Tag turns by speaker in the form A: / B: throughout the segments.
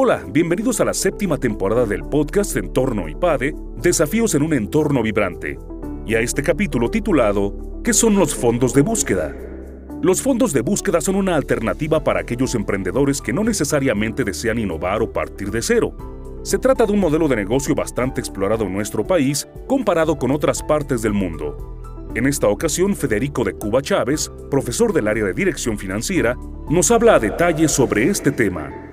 A: Hola, bienvenidos a la séptima temporada del podcast Entorno IPADE, Desafíos en un entorno vibrante, y a este capítulo titulado ¿Qué son los fondos de búsqueda? Los fondos de búsqueda son una alternativa para aquellos emprendedores que no necesariamente desean innovar o partir de cero. Se trata de un modelo de negocio bastante explorado en nuestro país comparado con otras partes del mundo. En esta ocasión, Federico de Cuba Chávez, profesor del área de dirección financiera, nos habla a detalle sobre este tema.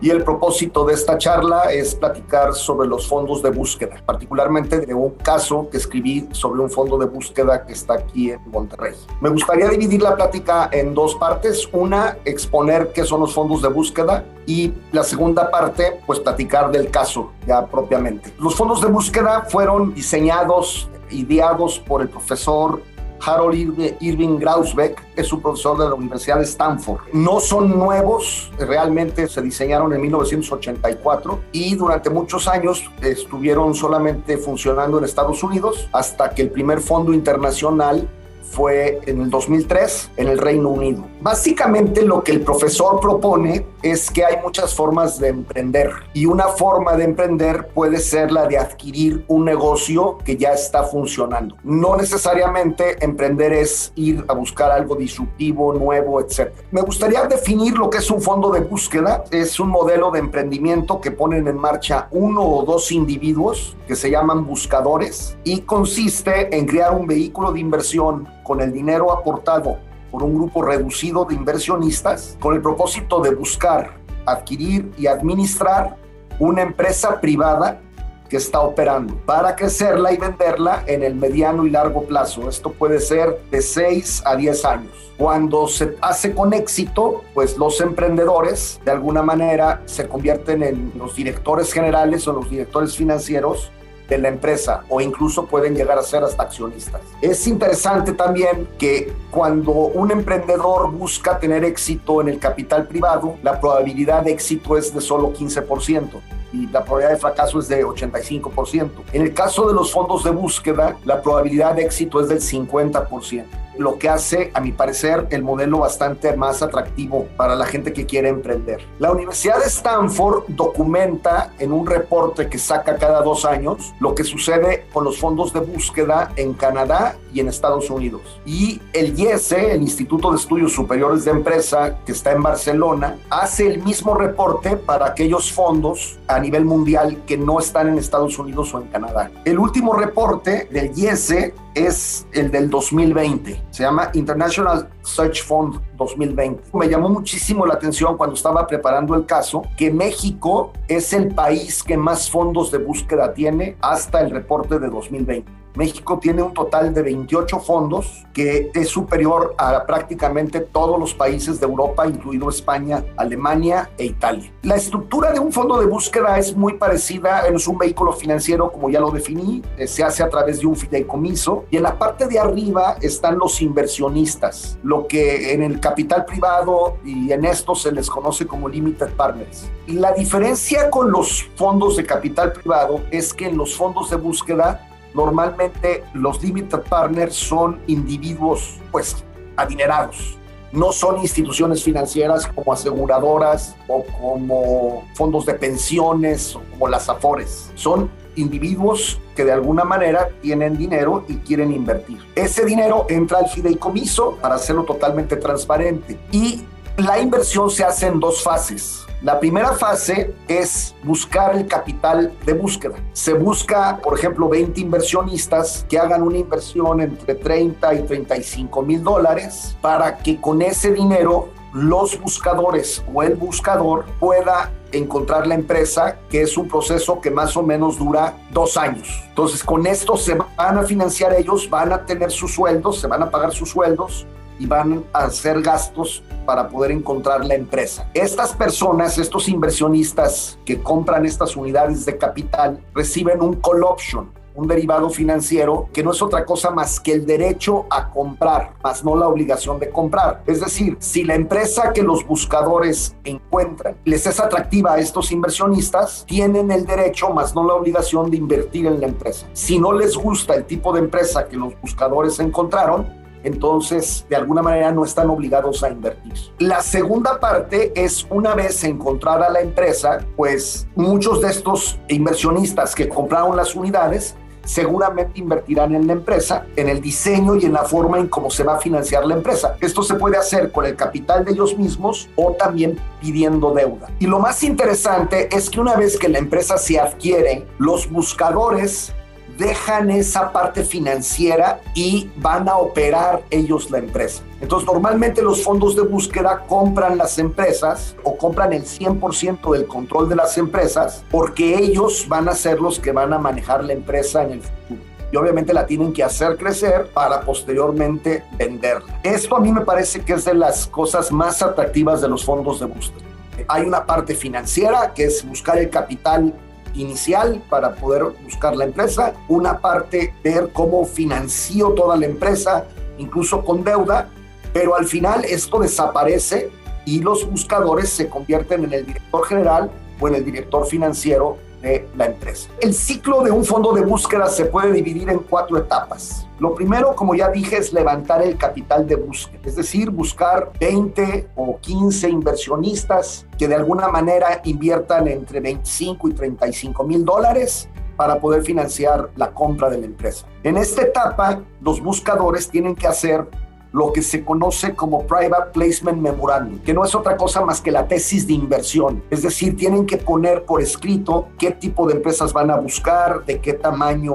B: Y el propósito de esta charla es platicar sobre los fondos de búsqueda, particularmente de un caso que escribí sobre un fondo de búsqueda que está aquí en Monterrey. Me gustaría dividir la plática en dos partes. Una, exponer qué son los fondos de búsqueda y la segunda parte, pues platicar del caso ya propiamente. Los fondos de búsqueda fueron diseñados, ideados por el profesor Harold Irving Grausbeck es un profesor de la Universidad de Stanford. No son nuevos, realmente se diseñaron en 1984 y durante muchos años estuvieron solamente funcionando en Estados Unidos hasta que el primer fondo internacional fue en el 2003 en el Reino Unido. Básicamente lo que el profesor propone es que hay muchas formas de emprender y una forma de emprender puede ser la de adquirir un negocio que ya está funcionando. No necesariamente emprender es ir a buscar algo disruptivo, nuevo, etc. Me gustaría definir lo que es un fondo de búsqueda. Es un modelo de emprendimiento que ponen en marcha uno o dos individuos que se llaman buscadores y consiste en crear un vehículo de inversión con el dinero aportado por un grupo reducido de inversionistas con el propósito de buscar, adquirir y administrar una empresa privada que está operando para crecerla y venderla en el mediano y largo plazo. Esto puede ser de 6 a 10 años. Cuando se hace con éxito, pues los emprendedores de alguna manera se convierten en los directores generales o los directores financieros de la empresa o incluso pueden llegar a ser hasta accionistas. Es interesante también que cuando un emprendedor busca tener éxito en el capital privado, la probabilidad de éxito es de solo 15% y la probabilidad de fracaso es de 85%. En el caso de los fondos de búsqueda, la probabilidad de éxito es del 50% lo que hace, a mi parecer, el modelo bastante más atractivo para la gente que quiere emprender. La Universidad de Stanford documenta en un reporte que saca cada dos años lo que sucede con los fondos de búsqueda en Canadá y en Estados Unidos. Y el IESE, el Instituto de Estudios Superiores de Empresa, que está en Barcelona, hace el mismo reporte para aquellos fondos a nivel mundial que no están en Estados Unidos o en Canadá. El último reporte del IESE es el del 2020. Se llama International Search Fund 2020. Me llamó muchísimo la atención cuando estaba preparando el caso que México es el país que más fondos de búsqueda tiene hasta el reporte de 2020. México tiene un total de 28 fondos, que es superior a prácticamente todos los países de Europa, incluido España, Alemania e Italia. La estructura de un fondo de búsqueda es muy parecida, es un vehículo financiero, como ya lo definí, eh, se hace a través de un fideicomiso, y en la parte de arriba están los inversionistas, lo que en el capital privado y en esto se les conoce como limited partners. Y la diferencia con los fondos de capital privado es que en los fondos de búsqueda normalmente los limited partners son individuos pues adinerados. No son instituciones financieras como aseguradoras o como fondos de pensiones o como las AFORES. Son individuos que de alguna manera tienen dinero y quieren invertir. Ese dinero entra al fideicomiso para hacerlo totalmente transparente y la inversión se hace en dos fases la primera fase es buscar el capital de búsqueda. Se busca, por ejemplo, 20 inversionistas que hagan una inversión entre 30 y 35 mil dólares para que con ese dinero los buscadores o el buscador pueda encontrar la empresa, que es un proceso que más o menos dura dos años. Entonces, con esto se van a financiar ellos, van a tener sus sueldos, se van a pagar sus sueldos y van a hacer gastos para poder encontrar la empresa. Estas personas, estos inversionistas que compran estas unidades de capital, reciben un call option, un derivado financiero que no es otra cosa más que el derecho a comprar, más no la obligación de comprar. Es decir, si la empresa que los buscadores encuentran les es atractiva a estos inversionistas, tienen el derecho, más no la obligación de invertir en la empresa. Si no les gusta el tipo de empresa que los buscadores encontraron, entonces de alguna manera no están obligados a invertir. La segunda parte es una vez encontrada la empresa, pues muchos de estos inversionistas que compraron las unidades seguramente invertirán en la empresa, en el diseño y en la forma en cómo se va a financiar la empresa. Esto se puede hacer con el capital de ellos mismos o también pidiendo deuda. Y lo más interesante es que una vez que la empresa se adquiere, los buscadores dejan esa parte financiera y van a operar ellos la empresa. Entonces, normalmente los fondos de búsqueda compran las empresas o compran el 100% del control de las empresas porque ellos van a ser los que van a manejar la empresa en el futuro y obviamente la tienen que hacer crecer para posteriormente venderla. Esto a mí me parece que es de las cosas más atractivas de los fondos de búsqueda. Hay una parte financiera que es buscar el capital inicial para poder buscar la empresa, una parte ver cómo financió toda la empresa, incluso con deuda, pero al final esto desaparece y los buscadores se convierten en el director general o en el director financiero de la empresa. El ciclo de un fondo de búsqueda se puede dividir en cuatro etapas. Lo primero, como ya dije, es levantar el capital de búsqueda, es decir, buscar 20 o 15 inversionistas que de alguna manera inviertan entre 25 y 35 mil dólares para poder financiar la compra de la empresa. En esta etapa, los buscadores tienen que hacer lo que se conoce como Private Placement Memorandum, que no es otra cosa más que la tesis de inversión. Es decir, tienen que poner por escrito qué tipo de empresas van a buscar, de qué tamaño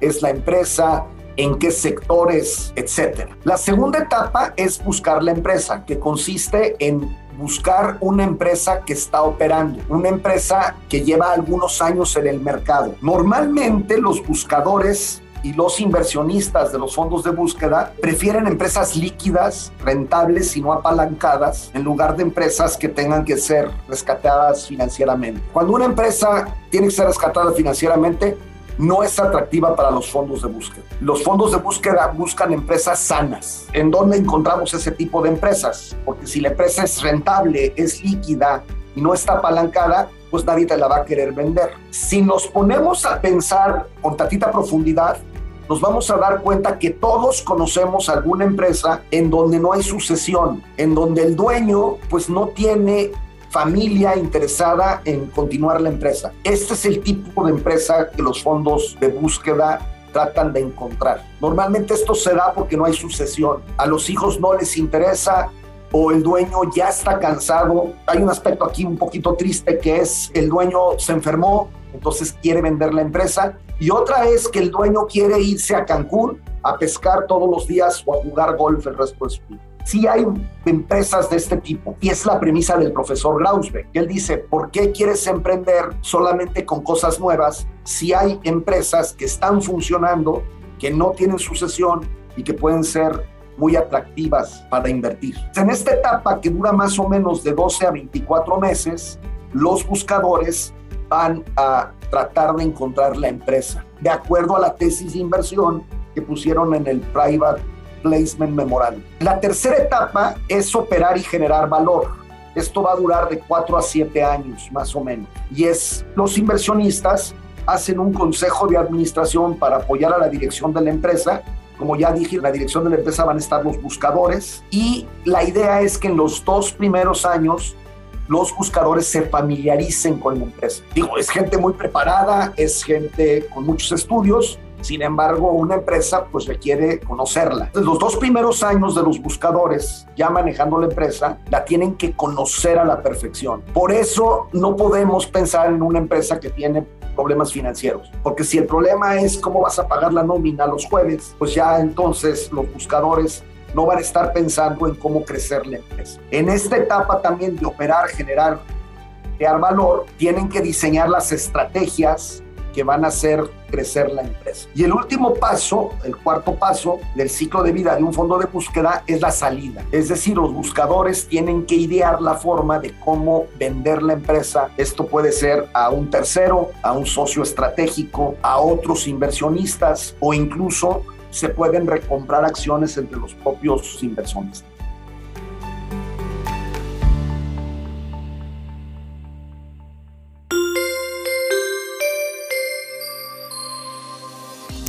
B: es la empresa, en qué sectores, etcétera. La segunda etapa es buscar la empresa, que consiste en buscar una empresa que está operando, una empresa que lleva algunos años en el mercado. Normalmente los buscadores y los inversionistas de los fondos de búsqueda prefieren empresas líquidas, rentables y no apalancadas, en lugar de empresas que tengan que ser rescatadas financieramente. Cuando una empresa tiene que ser rescatada financieramente, no es atractiva para los fondos de búsqueda. Los fondos de búsqueda buscan empresas sanas. ¿En dónde encontramos ese tipo de empresas? Porque si la empresa es rentable, es líquida y no está apalancada, pues nadie te la va a querer vender. Si nos ponemos a pensar con tantita profundidad, nos vamos a dar cuenta que todos conocemos alguna empresa en donde no hay sucesión, en donde el dueño pues no tiene familia interesada en continuar la empresa. Este es el tipo de empresa que los fondos de búsqueda tratan de encontrar. Normalmente esto se da porque no hay sucesión. A los hijos no les interesa o el dueño ya está cansado. Hay un aspecto aquí un poquito triste que es el dueño se enfermó, entonces quiere vender la empresa. Y otra es que el dueño quiere irse a Cancún a pescar todos los días o a jugar golf el resto de su vida. Sí hay empresas de este tipo y es la premisa del profesor Grausbeck. Él dice, ¿por qué quieres emprender solamente con cosas nuevas si hay empresas que están funcionando, que no tienen sucesión y que pueden ser muy atractivas para invertir? En esta etapa que dura más o menos de 12 a 24 meses, los buscadores van a tratar de encontrar la empresa, de acuerdo a la tesis de inversión que pusieron en el Private Placement Memorandum. La tercera etapa es operar y generar valor. Esto va a durar de 4 a 7 años, más o menos. Y es los inversionistas hacen un consejo de administración para apoyar a la dirección de la empresa. Como ya dije, en la dirección de la empresa van a estar los buscadores y la idea es que en los dos primeros años los buscadores se familiaricen con la empresa. Digo, es gente muy preparada, es gente con muchos estudios, sin embargo, una empresa pues requiere conocerla. Entonces, los dos primeros años de los buscadores, ya manejando la empresa, la tienen que conocer a la perfección. Por eso no podemos pensar en una empresa que tiene problemas financieros, porque si el problema es cómo vas a pagar la nómina los jueves, pues ya entonces los buscadores no van a estar pensando en cómo crecer la empresa. En esta etapa también de operar, generar, crear valor, tienen que diseñar las estrategias que van a hacer crecer la empresa. Y el último paso, el cuarto paso del ciclo de vida de un fondo de búsqueda es la salida. Es decir, los buscadores tienen que idear la forma de cómo vender la empresa. Esto puede ser a un tercero, a un socio estratégico, a otros inversionistas o incluso se pueden recomprar acciones entre los propios inversores.